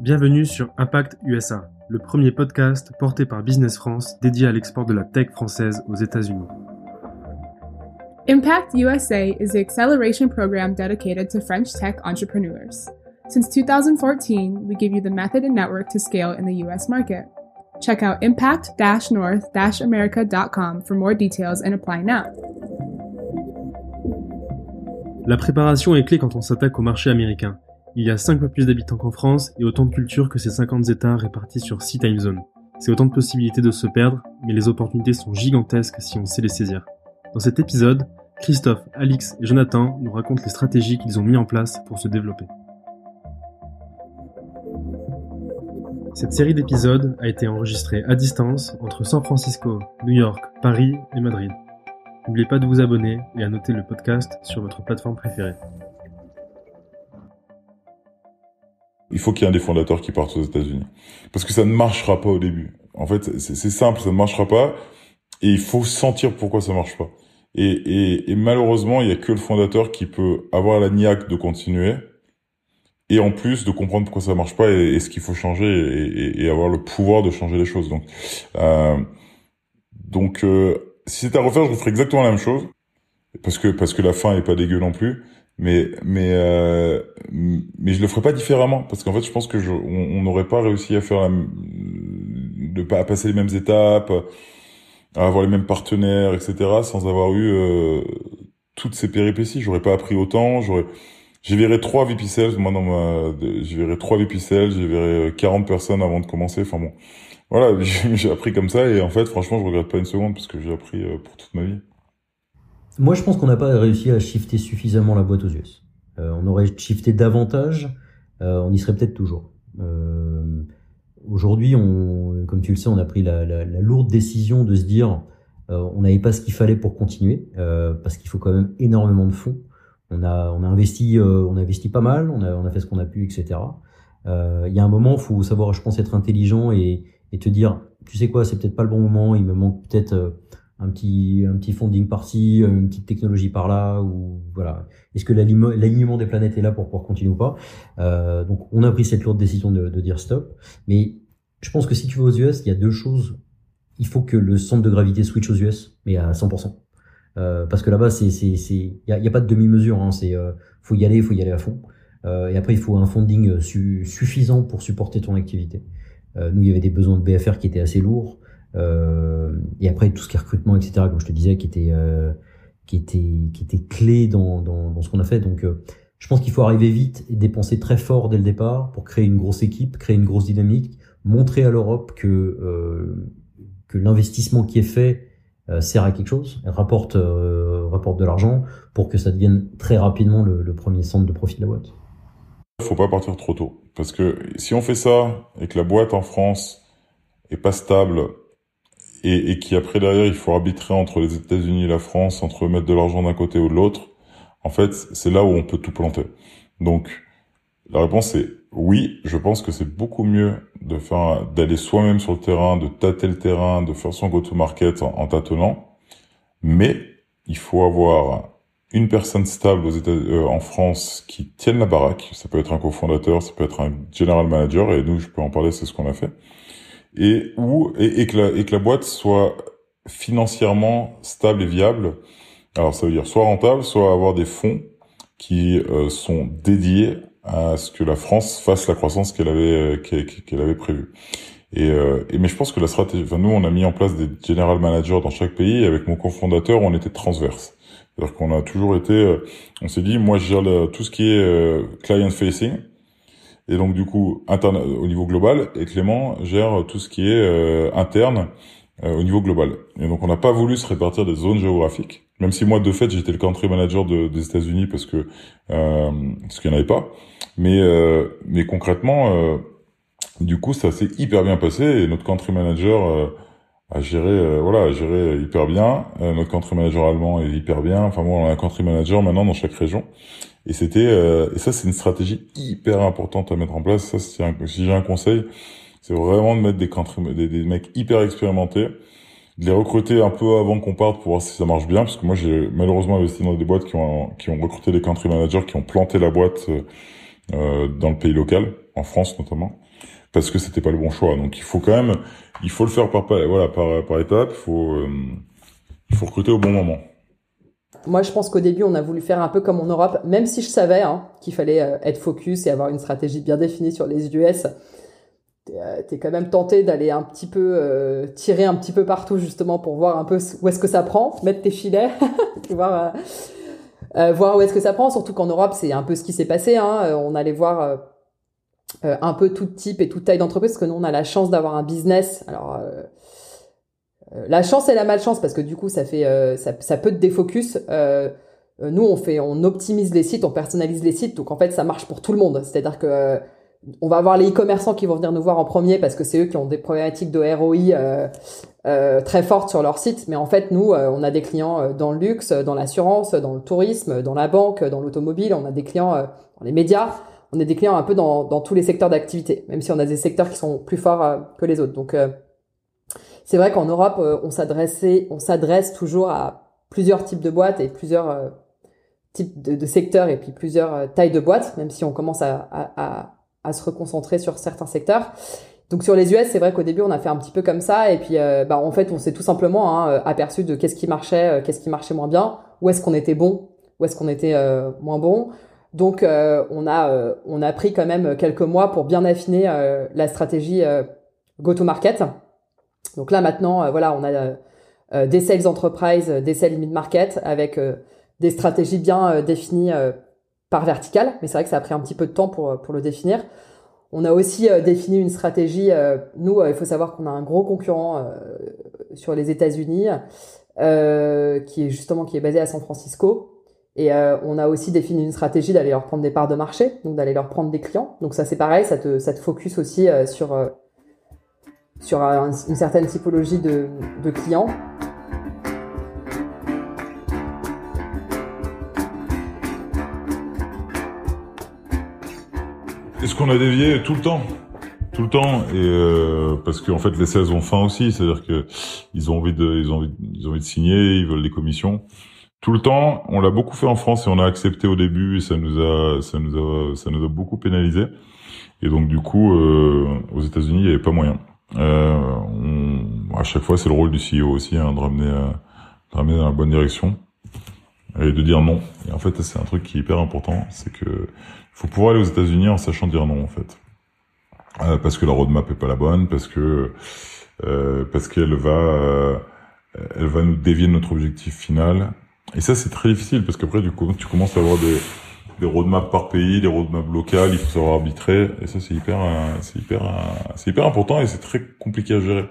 Bienvenue sur Impact USA, le premier podcast porté par Business France dédié à l'export de la tech française aux États-Unis. Impact USA is the acceleration program dedicated to French tech entrepreneurs. Since 2014, we give you the method and network to scale in the US market. Check out impact-north-america.com for more details and apply now. La préparation est clé quand on s'attaque au marché américain. Il y a 5 fois plus d'habitants qu'en France et autant de cultures que ces 50 États répartis sur 6 time zones. C'est autant de possibilités de se perdre, mais les opportunités sont gigantesques si on sait les saisir. Dans cet épisode, Christophe, Alix et Jonathan nous racontent les stratégies qu'ils ont mis en place pour se développer. Cette série d'épisodes a été enregistrée à distance entre San Francisco, New York, Paris et Madrid. N'oubliez pas de vous abonner et à noter le podcast sur votre plateforme préférée. il faut qu'il y ait un des fondateurs qui parte aux États-Unis. Parce que ça ne marchera pas au début. En fait, c'est simple, ça ne marchera pas. Et il faut sentir pourquoi ça marche pas. Et, et, et malheureusement, il y a que le fondateur qui peut avoir la niaque de continuer. Et en plus de comprendre pourquoi ça marche pas et, ce qu'il faut changer et, et, avoir le pouvoir de changer les choses. Donc, euh, donc euh, si c'était à refaire, je referais exactement la même chose. Parce que parce que la fin est pas dégueu non plus. Mais mais euh, mais je le ferais pas différemment. Parce qu'en fait je pense que je, on n'aurait pas réussi à faire la, de pas à passer les mêmes étapes à avoir les mêmes partenaires etc sans avoir eu euh, toutes ces péripéties. J'aurais pas appris autant. J'aurais j'ai viré trois VP Sales moi dans ma viré trois VP Sales viré 40 personnes avant de commencer. Enfin bon voilà j'ai appris comme ça et en fait franchement je regrette pas une seconde parce que j'ai appris euh, pour toute ma vie moi, je pense qu'on n'a pas réussi à shifter suffisamment la boîte aux US. Euh, on aurait shifté davantage, euh, on y serait peut-être toujours. Aujourd'hui, comme tu le sais, on a pris la, lourde décision de se dire, on n'avait pas ce qu'il fallait pour continuer, parce qu'il faut quand même énormément de fonds. On a, on a investi, on a investi pas mal, on a, on a fait ce qu'on a pu, etc. Il y a un moment, faut savoir, je pense, être intelligent et, et te dire, tu sais quoi, c'est peut-être pas le bon moment, il me manque peut-être un petit un petit funding par-ci, une petite technologie par-là ou voilà. Est-ce que l'alignement des planètes est là pour pouvoir continuer ou pas? Euh, Donc on a pris cette lourde décision de, dire stop. Mais je pense que si tu vas aux US, il y a deux choses. Il faut que le centre de gravité switch aux US, mais à 100%. Euh, parce que là-bas, c'est c'est c'est il y a, pas de demi-mesure. Hein, c'est euh, faut y aller, faut y aller à fond. Euh, et après, il faut un funding suffisant pour supporter ton activité. Euh, nous, il y avait des besoins de BFR qui étaient assez lourds. Euh, et après tout ce qui est recrutement, etc. Comme je te disais, qui était euh, qui était qui était clé dans dans, dans ce qu'on a fait. Donc je pense qu'il faut arriver vite et dépenser très fort dès le départ pour créer une grosse équipe, créer une grosse dynamique, montrer à l'Europe que euh, que l'investissement qui est fait euh, sert à quelque chose, rapporte euh, rapporte de l'argent pour que ça devienne très rapidement le, premier centre de profit de la boîte. Faut pas partir trop tôt. Parce que si on fait ça et que la boîte en France est pas stable et, et qui après derrière il faut arbitrer entre les États-Unis et la France, entre mettre de l'argent d'un côté ou de l'autre, en fait c'est là où on peut tout planter. Donc la réponse est oui, je pense que c'est beaucoup mieux de faire d'aller soi-même sur le terrain, de tâter le terrain, de faire son go-to-market en, tâtonnant, mais il faut avoir une personne stable aux États, euh, en France qui tienne la baraque. Ça peut être un cofondateur, ça peut être un general manager, et nous, je peux en parler, c'est ce qu'on a fait et où et, que la, et que la boîte soit financièrement stable et viable. Alors ça veut dire soit rentable, soit avoir des fonds qui euh, sont dédiés à ce que la France fasse la croissance qu'elle avait euh, qu'elle avait prévue. Et, euh, et, mais je pense que la stratégie, enfin nous on a mis en place des general managers dans chaque pays. Et avec mon cofondateur, on était transverse. C'est-à-dire qu'on a toujours été, on s'est dit, moi je gère tout ce qui est client facing, et donc du coup interne au niveau global et Clément gère tout ce qui est euh, interne euh, au niveau global. Et donc on n'a pas voulu se répartir des zones géographiques, même si moi de fait j'étais le country manager de, des États-Unis parce que euh, parce qu'il n'y en avait pas. Mais euh, mais concrètement, du coup ça s'est hyper bien passé et notre country manager a géré voilà a géré hyper bien. notre country manager allemand est hyper bien. Enfin moi on a un country manager maintenant dans chaque région. Et c'était euh, et ça c'est une stratégie hyper importante à mettre en place. Ça si j'ai un conseil, c'est vraiment de mettre des, des, des mecs hyper expérimentés, de les recruter un peu avant qu'on parte pour voir si ça marche bien. Parce que moi j'ai malheureusement investi dans des boîtes qui ont qui ont recruté des country managers qui ont planté la boîte euh, dans le pays local, en France notamment, parce que c'était pas le bon choix. Donc il faut quand même, il faut le faire par voilà par par étape. Il faut il faut recruter au bon moment. Moi, je pense qu'au début, on a voulu faire un peu comme en Europe, même si je savais hein, qu'il fallait être focus et avoir une stratégie bien définie sur les US euh, t'es quand même tenté d'aller un petit peu euh, tirer un petit peu partout justement pour voir un peu où est-ce que ça prend, mettre tes filets, voir euh, voir où est-ce que ça prend. Surtout qu'en Europe, c'est un peu ce qui s'est passé. Hein. On allait voir un peu tout type et toute taille d'entreprise parce que nous on a la chance d'avoir un business. Alors la chance et la malchance parce que du coup ça fait ça, ça peut te défocus. nous on fait on optimise les sites, on personnalise les sites, donc en fait ça marche pour tout le monde. C'est-à-dire que on va avoir les e-commerçants qui vont venir nous voir en premier parce que c'est eux qui ont des problématiques de ROI euh, euh, très fortes sur leur site. Mais en fait, nous, euh, on a des clients dans le luxe, dans l'assurance, dans le tourisme, dans la banque, dans l'automobile. On a des clients dans les médias. On a des clients un peu dans, dans tous les secteurs d'activité, même si on a des secteurs qui sont plus forts que les autres. Donc, c'est vrai qu'en Europe, on s'adressait, on s'adresse toujours à plusieurs types de boîtes et plusieurs types de, secteurs et puis plusieurs tailles de boîtes, même si on commence à, à à se reconcentrer sur certains secteurs. Donc sur les US, c'est vrai qu'au début on a fait un petit peu comme ça et puis euh, bah en fait on s'est tout simplement hein, euh, aperçu de qu'est-ce qui marchait, euh, qu'est-ce qui marchait moins bien, où est-ce qu'on était bon, où est-ce qu'on était moins bon. Donc on a on a pris quand même quelques mois pour bien affiner la stratégie go to market. Donc là maintenant voilà on a des sales enterprise, des sales mid market avec des stratégies bien définies par verticale, mais c'est vrai que ça a pris un petit peu de temps pour, pour le définir. On a aussi euh, défini une stratégie. Euh, nous, euh, il faut savoir qu'on a un gros concurrent sur les États-Unis, qui est justement qui est basé à San Francisco. Et on a aussi défini une stratégie d'aller leur prendre des parts de marché, donc d'aller leur prendre des clients. Donc ça c'est pareil, ça te, ça te focus aussi sur sur une certaine typologie de, de clients. Est-ce qu'on a dévié tout le temps tout le temps et euh, parce qu'en fait les 16 ont faim aussi c'est-à-dire que ils ont envie de ils ont envie, ils ont envie de signer ils veulent des commissions tout le temps on l'a beaucoup fait en France et on a accepté au début et ça nous a ça nous a ça nous a beaucoup pénalisé. Et donc du coup euh, aux États-Unis il y avait pas moyen. Euh, on, à chaque fois c'est le rôle du CEO aussi hein, de ramener euh, de ramener dans la bonne direction et de dire non. Et en fait c'est un truc qui est hyper important c'est que faut pouvoir aller aux États-Unis en sachant dire non en fait, euh, parce que la roadmap est pas la bonne, parce que euh, parce qu'elle va elle va nous dévier de notre objectif final. Et ça c'est très difficile parce qu'après du coup tu commences à avoir des roadmaps par pays, des roadmaps locales, il faut savoir arbitrer et ça c'est hyper c'est hyper c'est hyper important et c'est très compliqué à gérer.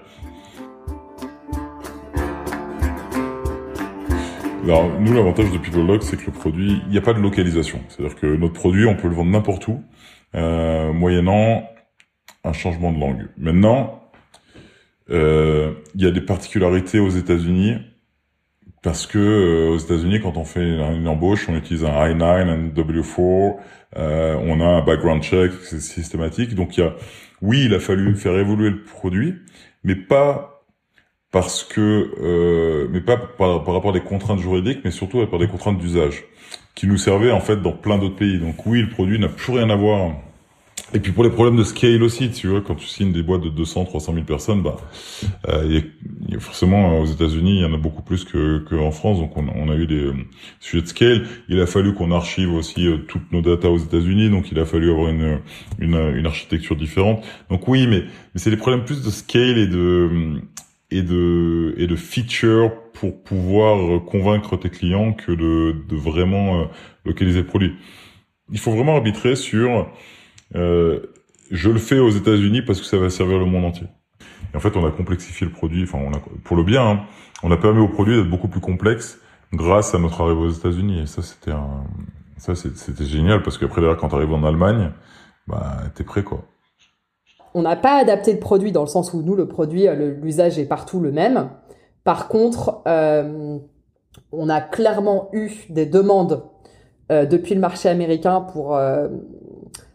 Alors, nous, l'avantage de PeopleLock, c'est que le produit, il n'y a pas de localisation. C'est-à-dire que notre produit, on peut le vendre n'importe où, euh, moyennant un changement de langue. Maintenant, euh, il y a des particularités aux États-Unis parce que euh, aux États-Unis, quand on fait une embauche, on utilise un I-9, un W4, euh, on a un background check systématique. Donc, il y a, oui, il a fallu faire évoluer le produit, mais pas parce que, euh, mais pas par, rapport à des contraintes juridiques, mais surtout par des contraintes d'usage, qui nous servaient en fait dans plein d'autres pays. Donc oui, le produit n'a plus rien à voir. Et puis pour les problèmes de scale aussi, tu vois, quand tu signes des boîtes de 200, 300 000 personnes, bah, euh, y a, forcément aux États-Unis, il y en a beaucoup plus que qu'en France. Donc on, on, a eu des euh, sujets de scale. Il a fallu qu'on archive aussi euh, toutes nos datas aux États-Unis, donc il a fallu avoir une, une, une architecture différente. Donc oui, mais, mais c'est des problèmes plus de scale et de et de et de features pour pouvoir convaincre tes clients que de, de vraiment euh, localiser le produit. Il faut vraiment arbitrer sur euh, je le fais aux États-Unis parce que ça va servir le monde entier. Et en fait, on a complexifié le produit, enfin on a, pour le bien, hein, on a permis au produit d'être beaucoup plus complexe grâce à notre arrivée aux États-Unis. Et ça, c'était un, ça c'était génial parce qu'après derrière, quand tu arrives en Allemagne, bah t'es prêt quoi on n'a pas adapté le produit dans le sens où nous, le produit, euh, l'usage est partout le même. Par contre, euh, on a clairement eu des demandes euh, depuis le marché américain pour...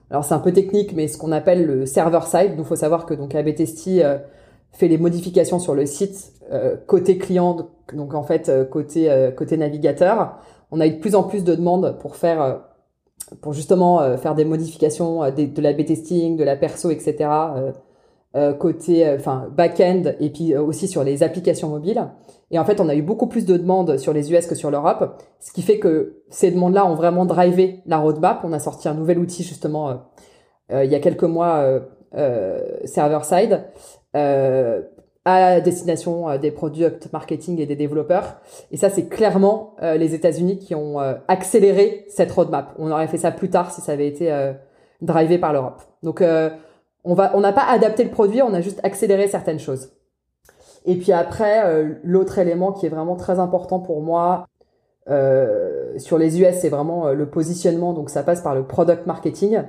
alors c'est un peu technique, mais ce qu'on appelle le server side. Donc faut savoir que donc ABTST fait les modifications sur le site côté client, donc en fait côté côté navigateur. On a eu de plus en plus de demandes pour faire pour justement faire des modifications de la B-testing, de la perso, etc. côté, enfin back-end et puis aussi sur les applications mobiles. Et en fait, on a eu beaucoup plus de demandes sur les US que sur l'Europe, ce qui fait que ces demandes-là ont vraiment drivé la roadmap. On a sorti un nouvel outil justement il y a quelques mois, server side, à destination euh, des product marketing et des développeurs. Et ça, c'est clairement euh, les États-Unis qui ont euh, accéléré cette roadmap. On aurait fait ça plus tard si ça avait été drivé par l'Europe. Donc, on va, on n'a pas adapté le produit, on a juste accéléré certaines choses. Et puis après, l'autre élément qui est vraiment très important pour moi sur les US, c'est vraiment le positionnement. Donc, ça passe par le product marketing.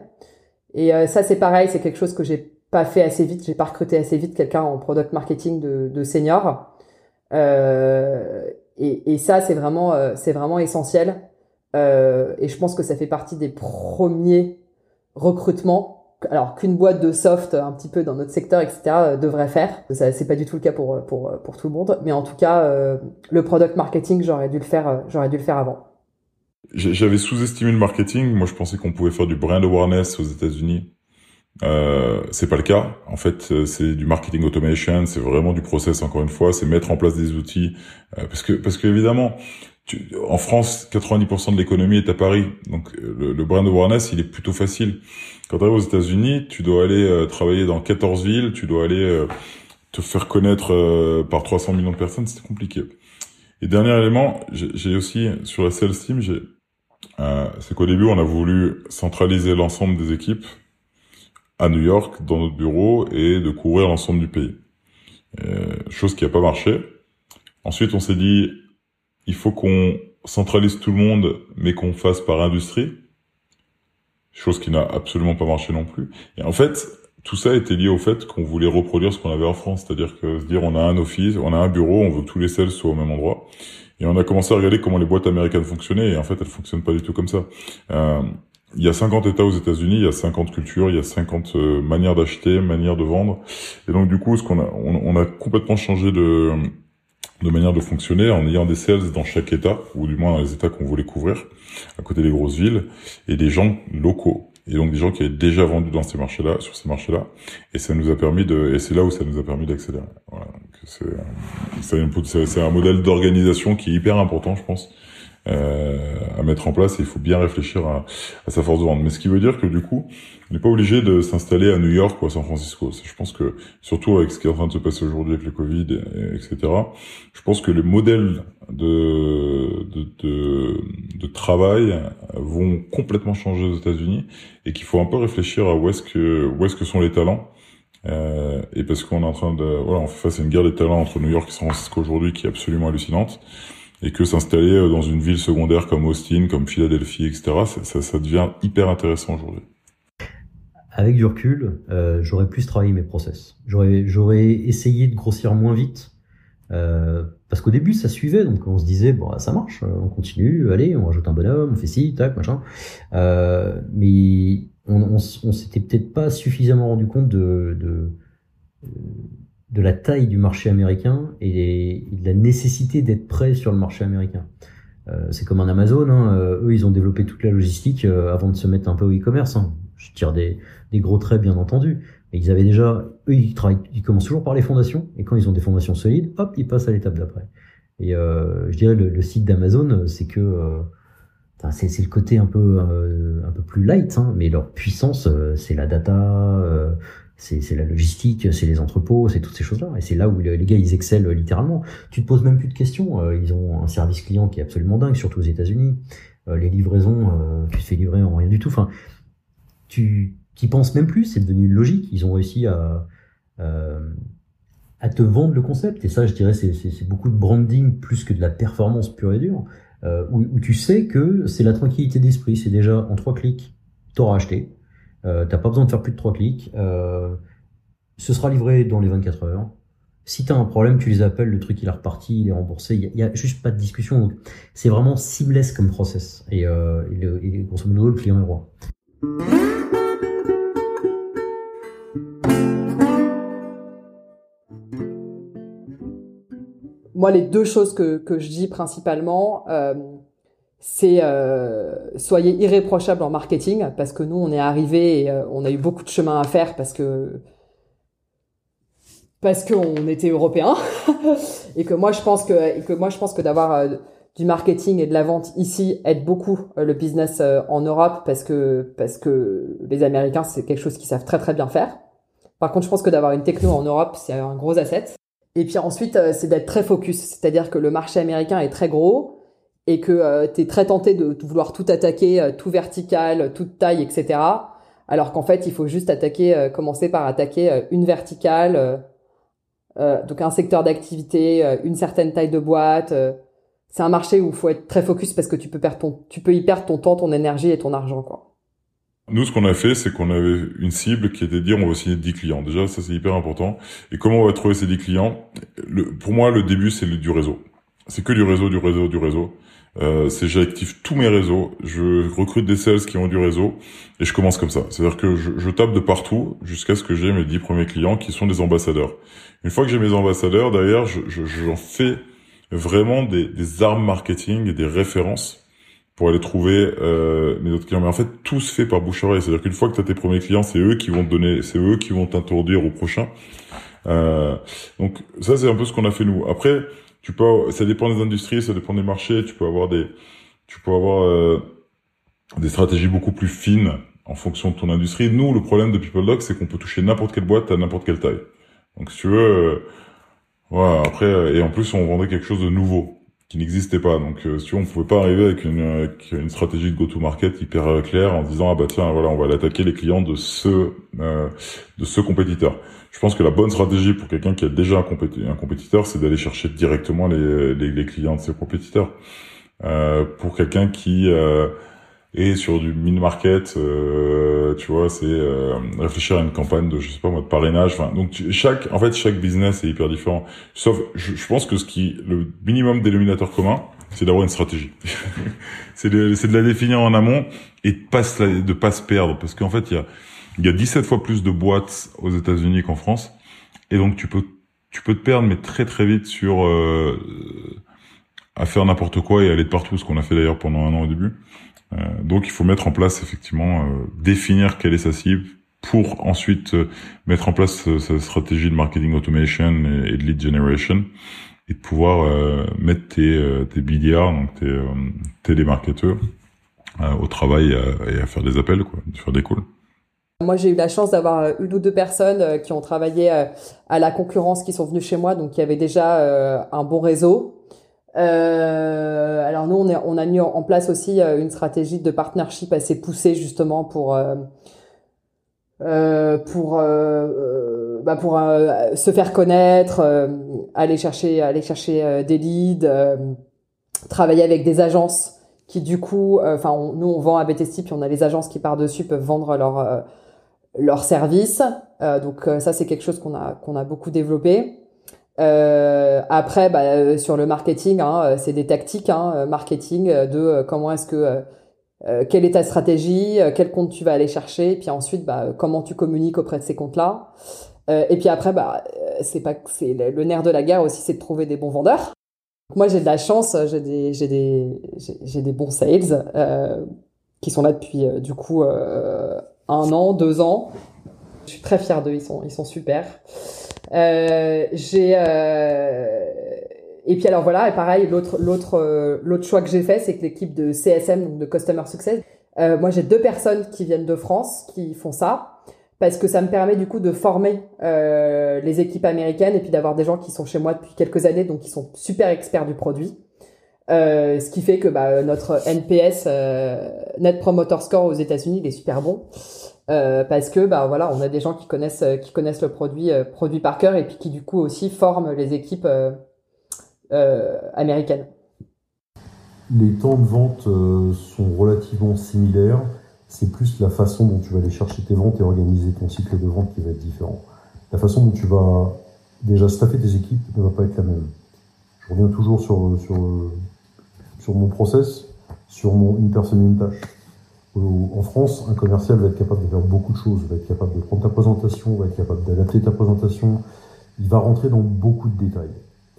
Et ça, c'est pareil, c'est quelque chose que j'ai pas fait assez vite, j'ai pas recruté assez vite quelqu'un en product marketing de, senior. Euh, et, et, ça, c'est vraiment, euh, c'est vraiment essentiel. Euh, et je pense que ça fait partie des premiers recrutements. Alors qu'une boîte de soft, un petit peu dans notre secteur, etc., euh, devrait faire. Ça, c'est pas du tout le cas pour pour pour tout le monde, mais en tout cas, euh, le product marketing, j'aurais dû le faire, j'aurais dû le faire avant. J'avais sous-estimé le marketing. Moi, je pensais qu'on pouvait faire du brand awareness aux États-Unis euh, c'est pas le cas. En fait, euh, c'est du marketing automation, c'est vraiment du process. Encore une fois, c'est mettre en place des outils, euh, parce que parce que évidemment, en France, 90% de l'économie est à Paris, donc euh, le, brand awareness, il est plutôt facile. Quand tu arrives aux États-Unis, tu dois aller travailler dans 14 villes, tu dois aller te faire connaître par 300 millions de personnes, c'est compliqué. Et dernier élément, j'ai aussi sur la sales team, c'est qu'au début, on a voulu centraliser l'ensemble des équipes à New York dans notre bureau et de couvrir l'ensemble du pays. Euh, chose qui n'a pas marché. Ensuite, on s'est dit, il faut qu'on centralise tout le monde, mais qu'on fasse par industrie. Chose qui n'a absolument pas marché non plus. Et en fait, tout ça était lié au fait qu'on voulait reproduire ce qu'on avait en France, c'est-à-dire que se dire on a un office, on a un bureau, on veut que tous les sales soient au même endroit. Et on a commencé à regarder comment les boîtes américaines fonctionnaient, et en fait, elles fonctionnent pas du tout comme ça. Euh, il y a 50 États aux États-Unis, il y a 50 cultures, il y a 50 euh, manières d'acheter, manières de vendre. Et donc du coup, ce qu'on a, on, a complètement changé de, de manière de fonctionner en ayant des sales dans chaque État, ou du moins dans les États qu'on voulait couvrir, à côté des grosses villes, et des gens locaux. Et donc des gens qui avaient déjà vendu dans ces marchés-là, sur ces marchés-là, et ça nous a permis de, et c'est là où ça nous a permis d'accélérer. Voilà. C'est, un modèle d'organisation qui est hyper important, je pense, euh, à mettre en place et il faut bien réfléchir à, sa force de vente. Mais ce qui veut dire que du coup, on n'est pas obligé de s'installer à New York ou à San Francisco. Je pense que surtout avec ce qui est en train de se passer aujourd'hui avec le Covid, et, etc. Je pense que les modèles de, de, de, de travail vont complètement changer aux États-Unis et qu'il faut un peu réfléchir à où est-ce que où est-ce que sont les talents. Euh, et parce qu'on est en train de voilà, on fait face à une guerre des talents entre New York et San Francisco aujourd'hui qui est absolument hallucinante et que s'installer dans une ville secondaire comme Austin, comme Philadelphie, etc., ça, ça, devient hyper intéressant aujourd'hui. Avec du recul, euh, j'aurais plus travaillé mes process. J'aurais, essayé de grossir moins vite, euh, parce qu'au début ça suivait, donc on se disait bon ça marche, on continue, allez, on rajoute un bonhomme, on fait ci, tac, machin. Euh, mais on, on, s'était peut-être pas suffisamment rendu compte de, la taille du marché américain et, de la nécessité d'être prêt sur le marché américain. C'est comme un Amazon, hein, eux ils ont développé toute la logistique avant de se mettre un peu au e-commerce. Hein. Je tire des, gros traits bien entendu, mais ils avaient déjà, eux ils travaillent, ils commencent toujours par les fondations et quand ils ont des fondations solides, hop, ils passent à l'étape d'après. Et je dirais le, site d'Amazon, c'est que c'est le côté un peu un peu plus light, hein, mais leur puissance, c'est la data, c'est la logistique, c'est les entrepôts, c'est toutes ces choses-là. Et c'est là où les gars, ils excellent littéralement. Tu te poses même plus de questions. Euh, ils ont un service client qui est absolument dingue, surtout aux États-Unis. Euh, les livraisons, euh, tu te fais livrer en rien du tout. Enfin, tu t'y penses même plus. C'est devenu logique. Ils ont réussi à à te vendre le concept. Et ça, je dirais, c'est beaucoup de branding plus que de la performance pure et dure. Où, où tu sais que c'est la tranquillité d'esprit. C'est déjà en trois clics, t'auras acheté euh, T'as pas besoin de faire plus de trois clics. Euh, ce sera livré dans les 24 heures. Si tu as un problème, tu les appelles, le truc il est reparti, il est remboursé, il y, a, juste pas de discussion. C'est vraiment seamless comme process. Et, euh, et, grosso le client est roi. Moi, les deux choses que, je dis principalement, euh, c'est euh, soyez irréprochable en marketing parce que nous on est arrivé et euh, on a eu beaucoup de chemin à faire parce que parce qu'on était européens et que moi je pense que et que moi je pense que d'avoir du marketing et de la vente ici aide beaucoup le business en Europe parce que parce que les Américains c'est quelque chose qu'ils savent très très bien faire. Par contre, je pense que d'avoir une techno en Europe, c'est un gros asset. Et puis ensuite, c'est d'être très focus, c'est-à-dire que le marché américain est très gros et que euh, tu es très tenté de, vouloir tout attaquer, euh, tout vertical, toute taille, etc. Alors qu'en fait, il faut juste attaquer, euh, commencer par attaquer une verticale, donc un secteur d'activité, une certaine taille de boîte. c'est un marché où il faut être très focus parce que tu peux perdre ton, tu peux y perdre ton temps, ton énergie et ton argent, quoi. Nous, ce qu'on a fait, c'est qu'on avait une cible qui était de dire on va signer 10 clients. Déjà, ça c'est hyper important. Et comment on va trouver ces 10 clients? Pour moi, le début, c'est du réseau. C'est que du réseau, du réseau, du réseau. Euh, c'est j'active tous mes réseaux, je recrute des sales qui ont du réseau et je commence comme ça. C'est-à-dire que je, je, tape de partout jusqu'à ce que j'ai mes dix premiers clients qui sont des ambassadeurs. Une fois que j'ai mes ambassadeurs, derrière, j'en je, je, fais vraiment des, des, armes marketing et des références pour aller trouver euh, mes autres clients. Mais en fait, tout se fait par bouche oreille. C'est-à-dire qu'une fois que tu as tes premiers clients, c'est eux qui vont te donner, c'est eux qui vont t'introduire au prochain. Euh, donc ça, c'est un peu ce qu'on a fait nous. Après, tu peux, ça dépend des industries, ça dépend des marchés. Tu peux avoir des, tu peux avoir euh, des stratégies beaucoup plus fines en fonction de ton industrie. Nous, le problème de PeopleDoc, c'est qu'on peut toucher n'importe quelle boîte à n'importe quelle taille. Donc, si tu veux, euh, voilà. Après, euh, et en plus, on vendait quelque chose de nouveau qui n'existait pas. Donc, euh, si on pouvait pas arriver avec une, avec une stratégie de go-to-market hyper claire en disant ah bah tiens, voilà, on va attaquer les clients de ce de ce compétiteur. Je pense que la bonne stratégie pour quelqu'un qui a déjà un, compétiteur, c'est d'aller chercher directement les, les, les, clients de ses compétiteurs. Euh, pour quelqu'un qui est sur du mid-market, euh, tu vois, c'est euh, réfléchir à une campagne de, je sais pas moi, de parrainage. Enfin, donc chaque, en fait, chaque business est hyper différent. Sauf, je, je pense que ce qui, le minimum dénominateur commun, c'est d'avoir une stratégie. c'est de, de, la définir en amont et de pas de pas se perdre, parce qu'en fait, il y a il y a 17 fois plus de boîtes aux États-Unis qu'en France. Et donc tu peux tu peux te perdre mais très très vite sur euh, à faire n'importe quoi et aller de partout, ce qu'on a fait d'ailleurs pendant un an au début. Euh, donc il faut mettre en place effectivement euh, définir quelle est sa cible pour ensuite euh, mettre en place euh, sa stratégie de marketing automation et, de lead generation et de pouvoir mettre tes, tes BDR, donc tes télémarketeurs, au travail et à faire des appels, quoi, faire des calls. Moi, j'ai eu la chance d'avoir euh, une ou deux personnes euh, qui ont travaillé euh, à la concurrence, qui sont venues chez moi, donc qui avaient déjà un bon réseau. Euh, alors nous, on, est, on, a mis en place aussi une stratégie de partnership assez poussée justement pour euh, pour bah pour se faire connaître, aller chercher aller chercher des leads, travailler avec des agences qui du coup, enfin nous on vend à BTC puis on a les agences qui par dessus peuvent vendre leur leurs services. Euh, donc euh, ça c'est quelque chose qu'on a qu'on a beaucoup développé. Euh, après, bah, sur le marketing, hein, c'est des tactiques hein, marketing de comment est-ce que quelle est ta stratégie, quel compte tu vas aller chercher, puis ensuite bah, comment tu communiques auprès de ces comptes-là. et puis après, bah, c'est pas le nerf de la guerre aussi, c'est de trouver des bons vendeurs. moi, j'ai de la chance, j'ai des bons sales qui sont là depuis du coup un an, deux ans. Je suis très fière d'eux, ils sont super. Euh, j'ai euh... et puis alors voilà, et pareil, l'autre l'autre euh, l'autre choix que j'ai fait, c'est que l'équipe de CSM, donc de Customer Success, euh, moi j'ai deux personnes qui viennent de France qui font ça parce que ça me permet du coup de former euh, les équipes américaines et puis d'avoir des gens qui sont chez moi depuis quelques années, donc qui sont super experts du produit. Euh, ce qui fait que bah, notre NPS, Net Promoter Score aux États-Unis, il est super bon. Euh, parce que bah voilà, on a des gens qui connaissent euh, qui connaissent le produit euh, produit par cœur et puis qui du coup aussi forment les équipes américaines. Les temps de vente sont relativement similaires. C'est plus la façon dont tu vas aller chercher tes ventes et organiser ton cycle de vente qui va être différent. La façon dont tu vas déjà staffer tes équipes ne va pas être la même. Je reviens toujours sur, mon process, sur mon une personne une tâche en France, un commercial va être capable de faire beaucoup de choses, va être capable de prendre ta présentation, va être capable d'adapter ta présentation, il va rentrer dans beaucoup de détails.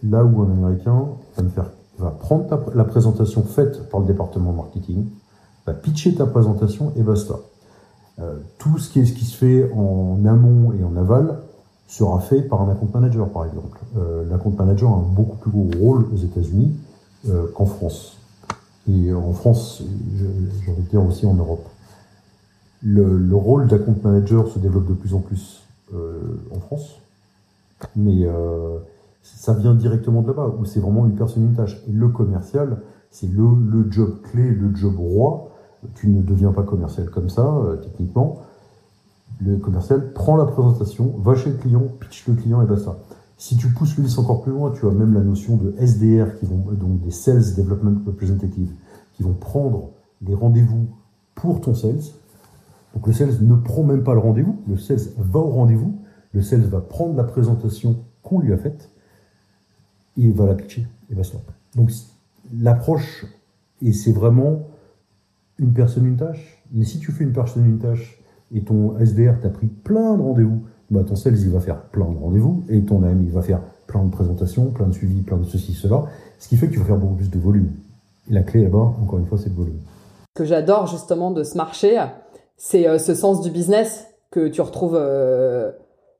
Là où un Américain va ne faire prendre la présentation faite par le département marketing, va pitcher ta présentation et basta. Euh, tout ce qui, est, ce qui se fait en amont et en aval sera fait par un account manager, par exemple. Euh, l'account manager a un beaucoup plus gros rôle aux États-Unis euh, qu'en France. Et en France, j'ai envie de dire aussi en Europe. Le, le rôle d'account manager se développe de plus en plus euh, en France, mais euh, ça vient directement de là-bas, où c'est vraiment une personne, une tâche. Et le commercial, c'est le, job clé, le job roi. Tu ne deviens pas commercial comme ça, euh, techniquement. Le commercial prend la présentation, va chez le client, pitch le client et basta. Si tu pousses le encore plus loin, tu as même la notion de SDR, qui vont, donc des Sales Development Representatives, qui vont prendre des rendez-vous pour ton sales. Donc le sales ne prend même pas le rendez-vous, le sales va au rendez-vous, le sales va prendre la présentation qu'on lui a faite, et il va la pitcher, et basta. Donc l'approche, et c'est vraiment une personne, une tâche. Mais si tu fais une personne, une tâche, et ton SDR t'a pris plein de rendez-vous, bah ton sales il va faire plein de rendez-vous, et ton AM il va faire plein de présentations, plein de suivis, plein de ceci, cela, ce qui fait que tu vas faire beaucoup plus de volume. La clé là-bas, encore une fois, c'est le volume. Ce que j'adore justement de ce marché, c'est euh, ce sens du business que tu retrouves euh,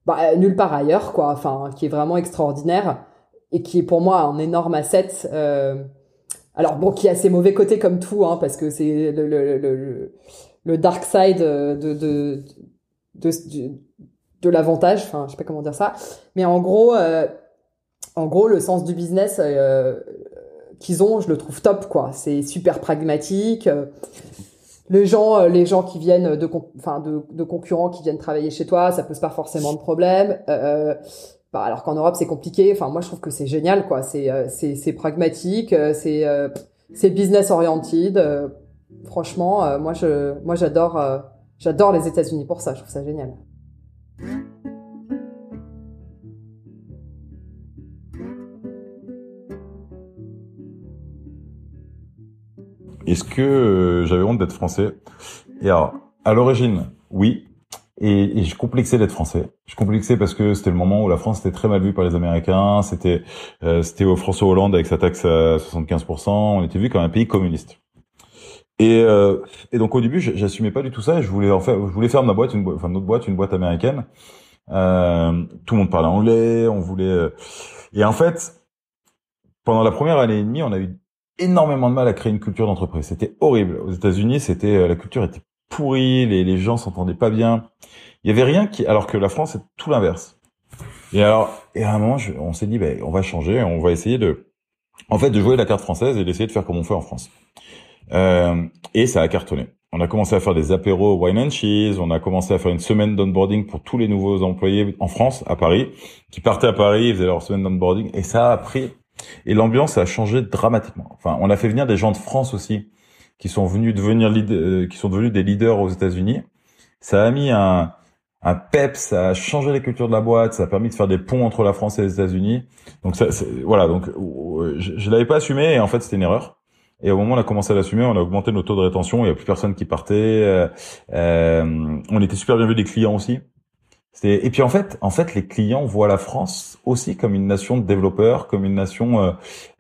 bah, nulle part ailleurs, quoi. Enfin, qui est vraiment extraordinaire et qui est pour moi un énorme asset. Euh, alors bon, qui a ses mauvais côtés comme tout, hein, parce que c'est le, dark side de de de, de, de l'avantage. Enfin, je sais pas comment dire ça, mais en gros, euh, en gros, le sens du business euh, qu'ils ont, je le trouve top, quoi. C'est super pragmatique. Les gens, euh, les gens qui viennent de, enfin, de, de, concurrents qui viennent travailler chez toi, ça pose pas forcément de problème. Euh, bah, alors qu'en Europe c'est compliqué. Enfin, moi je trouve que c'est génial, quoi. C'est euh, c'est pragmatique, euh, c'est c'est business oriented. franchement, moi je moi j'adore j'adore les États-Unis pour ça. Je trouve ça génial. Est-ce que j'avais honte d'être français? Et alors, à l'origine, oui, et, et je complexais d'être français. Je complexais parce que c'était le moment où la France était très mal vue par les Américains. C'était euh, c'était François Hollande avec sa taxe à 75%. On était vu comme un pays communiste. Et, euh, et donc au début, j'assumais pas du tout ça. Je voulais en faire, je voulais faire ma boîte, une, enfin notre boîte, une boîte américaine. Euh, tout le monde parlait anglais. On voulait. Euh, et en fait, pendant la première année et demie, on a eu énormément de mal à créer une culture d'entreprise. C'était horrible. Aux États-Unis, c'était euh, la culture était pourri, les, les gens s'entendaient pas bien. Il y avait rien qui, alors que la France c'est tout l'inverse. Et alors, et à un moment, on s'est dit, ben, on va changer, on va essayer de, en fait, de jouer la carte française et d'essayer de faire comme on fait en France. Euh, et ça a cartonné. On a commencé à faire des apéros wine and cheese. On a commencé à faire une semaine d'onboarding pour tous les nouveaux employés en France, à Paris, qui partaient à Paris, ils faisaient leur semaine d'onboarding. Et ça a pris. Et l'ambiance a changé dramatiquement. Enfin, on a fait venir des gens de France aussi qui sont venus devenir euh, qui sont devenus des leaders aux États-Unis. Ça a mis un, un pep, ça a changé la culture de la boîte, ça a permis de faire des ponts entre la France et les États-Unis. Donc ça, voilà, donc euh, je, je l'avais pas assumé et en fait c'était une erreur. Et au moment où on a commencé à l'assumer, on a augmenté nos taux de rétention. Il y a plus personne qui partait. Euh, euh, on était super bien vu des clients aussi. Et puis en fait, en fait, les clients voient la France aussi comme une nation de développeurs, comme une nation euh,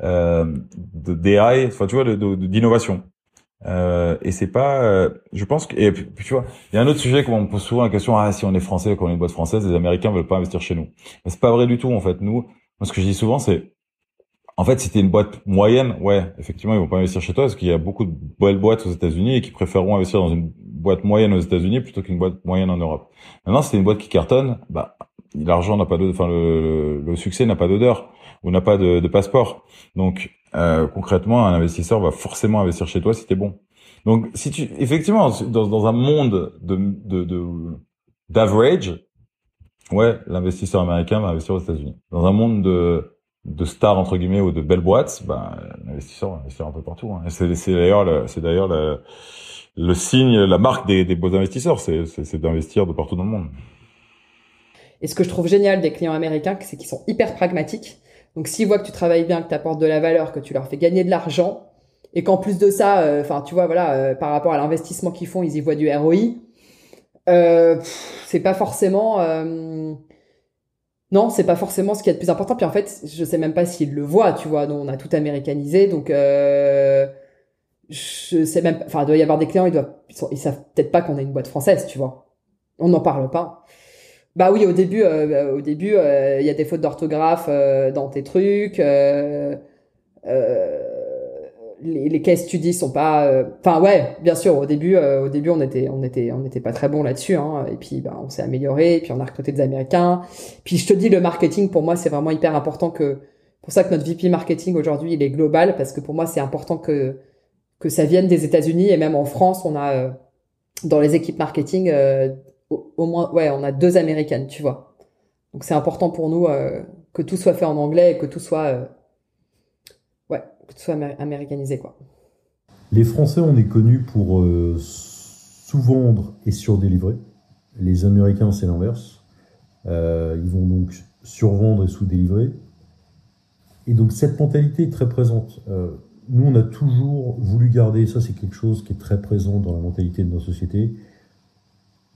euh de DI, enfin tu vois, d'innovation. Euh, et c'est pas, euh, je pense que, et puis, tu vois, il y a un autre sujet qu'on me pose souvent la question, ah si on est français, qu'on est une boîte française, les Américains veulent pas investir chez nous. Mais c'est pas vrai du tout en fait. Nous, moi ce que je dis souvent, c'est, en fait, si t'es une boîte moyenne, ouais, effectivement, ils vont pas investir chez toi parce qu'il y a beaucoup de belles boîtes aux États-Unis et qui préféreront investir dans une boîte moyenne aux États-Unis plutôt qu'une boîte moyenne en Europe. Maintenant, si t'es une boîte qui cartonne, bah l'argent n'a pas de, enfin le, le, succès n'a pas d'odeur ou n'a pas de, de passeport. Donc euh, concrètement, un investisseur va forcément investir chez toi si tu es bon. Donc, si tu, effectivement, dans, dans un monde de, de, d'average, ouais, l'investisseur américain va investir aux États-Unis. Dans un monde de, de stars entre guillemets ou de belles boîtes, ben, l'investisseur va un peu partout. Hein. C'est, d'ailleurs, c'est d'ailleurs le, le signe, la marque des, beaux investisseurs, c'est, d'investir de partout dans le monde. Et ce que je trouve génial des clients américains, c'est qu'ils sont hyper pragmatiques. Donc s'ils voient que tu travailles bien, que tu apportes de la valeur, que tu leur fais gagner de l'argent, et qu'en plus de ça, euh, enfin tu vois, voilà, euh, par rapport à l'investissement qu'ils font, ils y voient du ROI. Euh, c'est pas forcément, non, c'est pas forcément ce qui est le plus important. Puis en fait, je sais même pas s'ils le voient, tu vois. Nous, on a tout américanisé, donc euh, je sais même. Enfin, il doit y avoir des clients, ils doivent, ils, savent peut-être pas qu'on a une boîte française, tu vois. On n'en parle pas. Bah oui, au début, euh, au début, euh, il y a des fautes d'orthographe euh, dans tes trucs. Les, les case studies sont pas. euh, Enfin ouais, bien sûr. Au début, euh, au début, on était, on était, on n'était pas très bon là-dessus. Hein, et puis, bah, on s'est amélioré. Et puis, on a recruté des Américains. Puis, je te dis, le marketing pour moi, c'est vraiment hyper important que. Pour ça que notre VP marketing aujourd'hui, il est global parce que pour moi, c'est important que que ça vienne des États-Unis et même en France, on a euh, dans les équipes marketing euh, au, au moins, ouais, on a deux Américaines, tu vois. Donc, c'est important pour nous euh, que tout soit fait en anglais et que tout soit euh, que soit amé- américanisé, quoi. Les Français, on est connus pour euh, sous-vendre et surdélivrer. Les Américains, c'est l'inverse. Euh, ils vont donc survendre et sous-délivrer. Et donc cette mentalité est très présente. Euh, nous, on a toujours voulu garder, ça c'est quelque chose qui est très présent dans la mentalité de nos sociétés.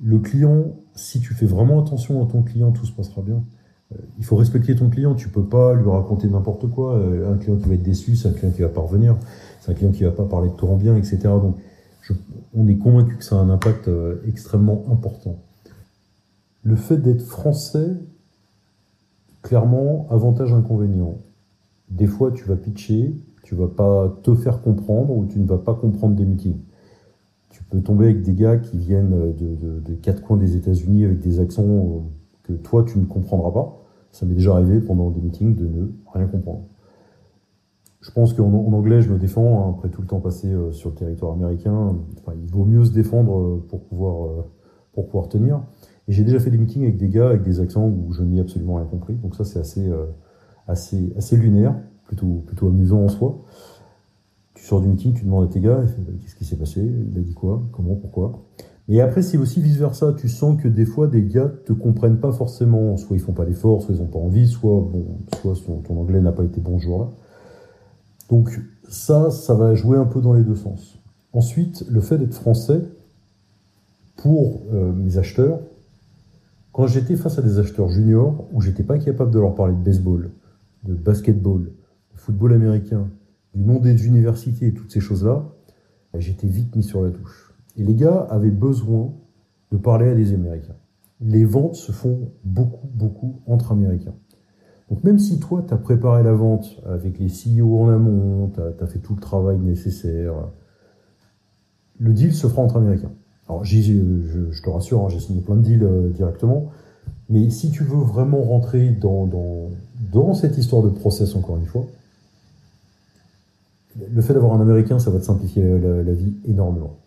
Le client, si tu fais vraiment attention à ton client, tout se passera bien. Euh, il faut respecter ton client, tu peux pas lui raconter n'importe quoi. Euh, un client qui va être déçu, c'est un client qui va pas revenir, c'est un client qui va pas parler de toi en bien, etc. Donc, on est convaincu que ça a un impact euh, extrêmement important. Le fait d'être français, clairement, avantage inconvénient. Des fois, tu vas pitcher, tu vas pas te faire comprendre ou tu ne vas pas comprendre des meetings. Tu peux tomber avec des gars qui viennent de, de- quatre coins des États-Unis avec des accents que toi tu ne comprendras pas. Ça m'est déjà arrivé pendant des meetings de ne rien comprendre. Je pense qu'en en anglais, je me défends, hein, après tout le temps passé euh, sur le territoire américain. Enfin, il vaut mieux se défendre euh, pour pouvoir, euh, pour pouvoir tenir. Et j'ai déjà fait des meetings avec des gars avec des accents où je n'ai absolument rien compris. Donc ça, c'est assez, assez, assez lunaire, plutôt, plutôt amusant en soi. Tu sors du meeting, tu demandes à tes gars, bah, qu'est-ce qui s'est passé? Il a dit quoi? Comment? Pourquoi? Et après, c'est aussi vice-versa. Tu sens que des fois, des gars te comprennent pas forcément. Soit ils font pas l'effort, soit ils ont pas envie, soit, bon, soit ton anglais n'a pas été bon ce jour-là. Donc ça, ça va jouer un peu dans les deux sens. Ensuite, le fait d'être français, pour euh, mes acheteurs, quand j'étais face à des acheteurs juniors, où j'étais pas capable de leur parler de baseball, de basketball, de football américain, du nom des universités et toutes ces choses-là, bah, j'étais vite mis sur la touche. Et les gars avaient besoin de parler à des Américains. Les ventes se font beaucoup, beaucoup entre Américains. Donc même si toi, tu as préparé la vente avec les CEO en amont, tu as, fait tout le travail nécessaire, le deal se fera entre Américains. Alors je, te rassure, hein, j'ai signé plein de deals euh, directement, mais si tu veux vraiment rentrer dans, cette histoire de process, encore une fois, le fait d'avoir un Américain, ça va te simplifier la vie énormément.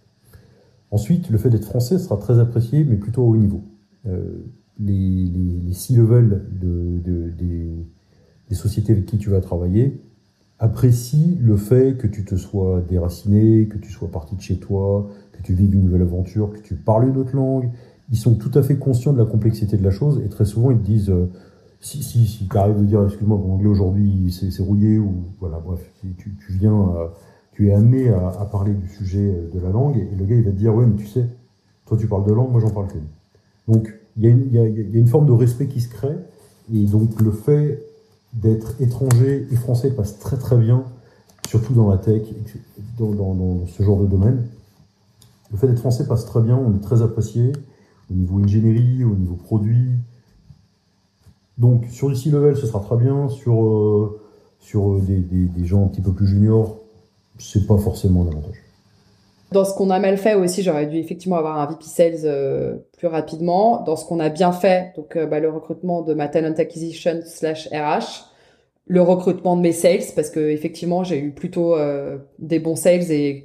Ensuite, le fait d'être français sera très apprécié, mais plutôt au haut niveau. Euh, les, de, de- des, sociétés avec qui tu vas travailler apprécient le fait que tu te sois déraciné, que tu sois parti de chez toi, que tu vives une nouvelle aventure, que tu parles une autre langue. Ils sont tout à fait conscients de la complexité de la chose et très souvent ils te disent euh, si, si, si tu arrives à dire excuse-moi mon anglais aujourd'hui c'est rouillé ou voilà bref tu, tu viens tu es amené à, parler du sujet euh, de la langue et le gars il va te dire ouais mais tu sais toi tu parles de langue moi j'en parle qu'une donc il y, a une- forme de respect qui se crée et donc le fait d'être étranger et français passe très très bien surtout dans la tech dans, ce genre de domaine. Le fait d'être français passe très bien on est très apprécié au niveau ingénierie au niveau produit. Donc sur du C-level, ce sera très bien. Sur, euh, sur euh, des gens un petit peu plus juniors, c'est pas forcément un avantage. Dans ce qu'on a mal fait aussi, j'aurais dû effectivement avoir un VP Sales euh, plus rapidement. Dans ce qu'on a bien fait, donc euh, bah, le recrutement de ma talent acquisition slash RH, le recrutement de mes sales, parce que effectivement j'ai eu plutôt euh, des bons sales et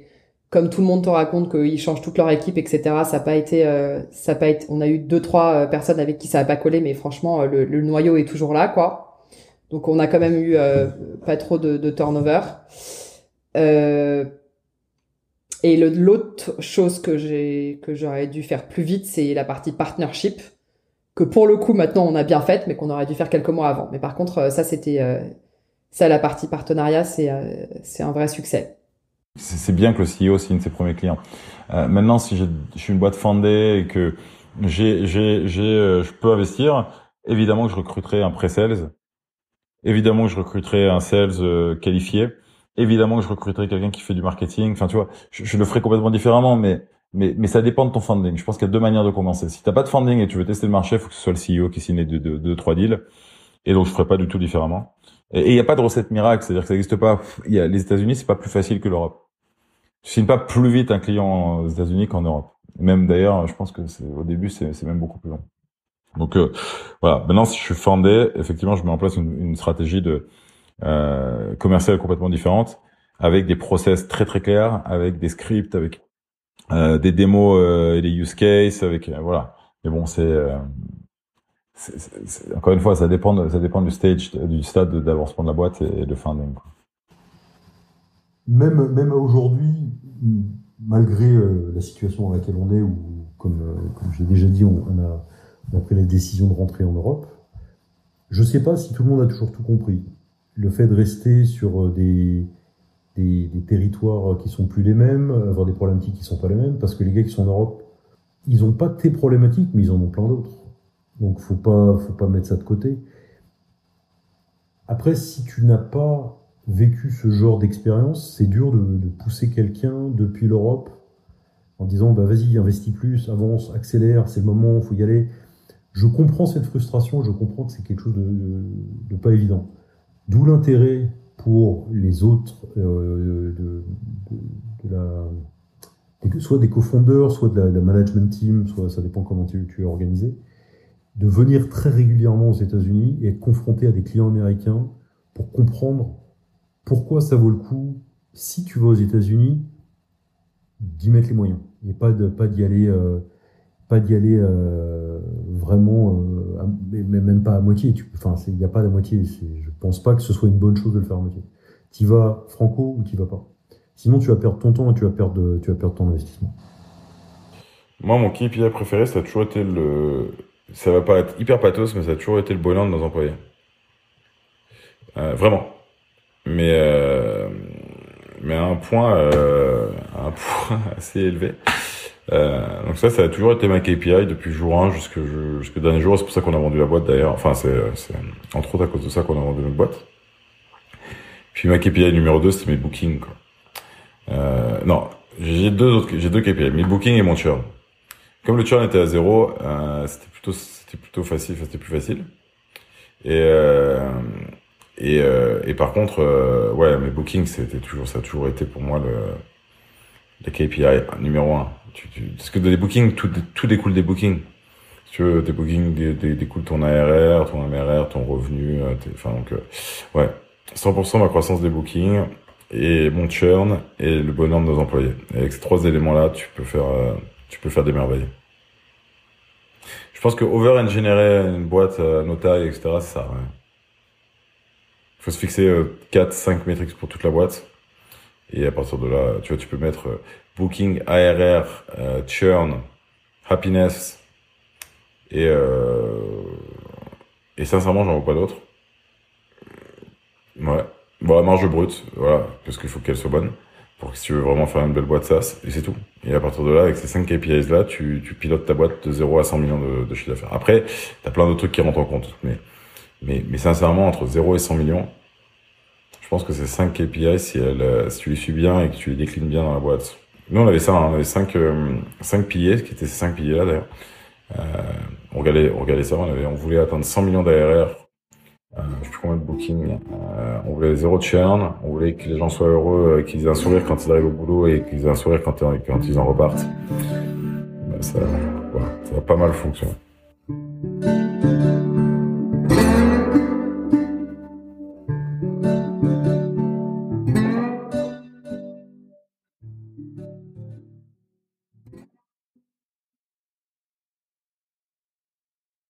comme tout le monde te raconte qu'ils changent toute leur équipe, etc. Ça n'a pas été, euh, ça a pas été. On a eu deux trois euh, personnes avec qui ça a pas collé, mais franchement le, le noyau est toujours là, quoi. Donc on a quand même eu pas trop de, de turnover. Euh, et l'autre chose que j'ai que j'aurais dû faire plus vite, c'est la partie partnership que pour le coup maintenant on a bien faite, mais qu'on aurait dû faire quelques mois avant. Mais par contre, euh, ça c'était euh, ça la partie partenariat, c'est euh, c'est un vrai succès. C'est bien que le CEO signe ses premiers clients. Euh, maintenant, si j'ai- je suis une boîte fondée et que j'ai, j'ai, j'ai, je peux investir, évidemment que je recruterai un pré-sales, évidemment que je recruterai un sales qualifié, évidemment que je recruterai quelqu'un qui fait du marketing. Enfin, tu vois, je, je, le ferai complètement différemment, mais mais mais ça dépend de ton funding. Je pense qu'il y a deux manières de commencer. Si t'as pas de funding et tu veux tester le marché, faut que ce soit le CEO qui signe deux, deux, trois deals. Et donc je ferai pas du tout différemment. Et il n'y a pas de recette miracle, c'est-à-dire que ça n'existe pas. Y a les États-Unis, c'est pas plus facile que l'Europe. Tu signes pas plus vite un client aux États-Unis qu'en Europe. Même d'ailleurs, je pense que au début, c'est même beaucoup plus long. Donc euh, voilà. Maintenant, si je suis fondé, effectivement, je mets en place une, une stratégie de euh, commerciale complètement différente, avec des process très très clairs, avec des scripts, avec euh, des démos euh, et des use cases, avec euh, voilà. Mais bon, c'est encore une fois, ça dépend, ça dépend du stage, du stade d'avancement de la boîte et de funding. Même, même aujourd'hui, malgré la situation dans laquelle on est, où, comme, j'ai déjà dit, on, a, pris la décision de rentrer en Europe, je ne sais pas si tout le monde a toujours tout compris. Le fait de rester sur euh, des, territoires qui sont plus les mêmes, avoir des problématiques qui sont pas les mêmes, parce que les gars qui sont en Europe, ils ont pas tes problématiques, mais ils en ont plein d'autres. Donc faut pas, faut pas mettre ça de côté. Après, si tu n'as pas vécu ce genre d'expérience, c'est dur de, pousser quelqu'un depuis l'Europe en disant bah vas-y, investis plus, avance, accélère, c'est le moment, faut y aller. Je comprends cette frustration, je comprends que c'est quelque chose de, pas évident. D'où l'intérêt pour les autres euh, de, la soit des cofondeurs, soit de la, la, management team, soit ça dépend comment tu, es organisé, de venir très régulièrement aux États-Unis et être confronté à des clients américains pour comprendre pourquoi ça vaut le coup, si tu vas aux États-Unis, d'y mettre les moyens et pas de pas d'y aller euh, pas d'y aller euh, vraiment euh, à, même pas à moitié. Enfin il n'y a pas de moitié je pense pas que ce soit une bonne chose de le faire à moitié tu vas franco ou tu vas pas. Sinon tu vas perdre ton temps et tu vas perdre tu vas perdre ton investissement. Moi mon KPI préféré ça a toujours été le ça va pas être hyper pathos mais ça a toujours été le bonheur de nos employés. Euh, vraiment. Mais euh, mais un point euh, un point assez élevé. Euh, donc ça, ça a toujours été ma KPI depuis jour 1 jusque jusque dernier jour. C'est pour ça qu'on a vendu la boîte d'ailleurs. Enfin, c'est entre autres à cause de ça qu'on a vendu notre boîte. Puis ma KPI numéro 2, c'était mes bookings. Quoi. Euh, non, j'ai deux autres, j'ai deux KPI, mes bookings et mon churn. Comme le churn était à zéro, euh, c'était plutôt c'était plutôt facile, c'était plus facile. Et euh, et, euh, et par contre, ouais, mes bookings, c'était toujours, ça a toujours été pour moi le, le KPI numéro un. Tu, tu, parce que des bookings, tout, tout découle des bookings. Si tu veux, des bookings des, des, découle ton ARR, ton MRR, ton revenu. Euh, enfin donc, euh, ouais, 100% ma croissance des bookings et mon churn et le bonheur de nos employés. Et avec ces trois éléments-là, tu peux faire, euh, tu peux faire des merveilles. Je pense que over-engineer une boîte à nos etc., c'est ça. Ouais faut se fixer euh, 4, 5 métriques pour toute la boîte. Et à partir de là, tu vois, tu peux mettre euh, booking, ARR, euh, churn, happiness. Et, euh, et sincèrement, j'en vois pas d'autres. Ouais. Bon, la marge brute, voilà, parce qu'il faut qu'elle soit bonne. Pour que si tu veux vraiment faire une belle boîte SaaS, et c'est tout. Et à partir de là, avec ces 5 KPIs là, tu, tu pilotes ta boîte de 0 à 100 millions de, de chiffre d'affaires. Après, t'as plein d'autres trucs qui rentrent en compte. Mais mais, mais sincèrement, entre 0 et 100 millions, je pense que c'est 5 KPI euh, si tu les suis bien et que tu les déclines bien dans la boîte. Nous, on avait ça, hein, on avait 5, euh, 5 piliers, qui étaient ces 5 piliers-là d'ailleurs. Euh, on, regardait, on regardait ça, on, voulait atteindre 100 millions d'ARR, euh, je sais plus combien de bookings, euh, on voulait zéro churn, on voulait que les gens soient heureux, euh, qu'ils aient un sourire quand ils arrivent au boulot et qu'ils aient un sourire quand, ils en repartent. Ça a pas mal fonctionné.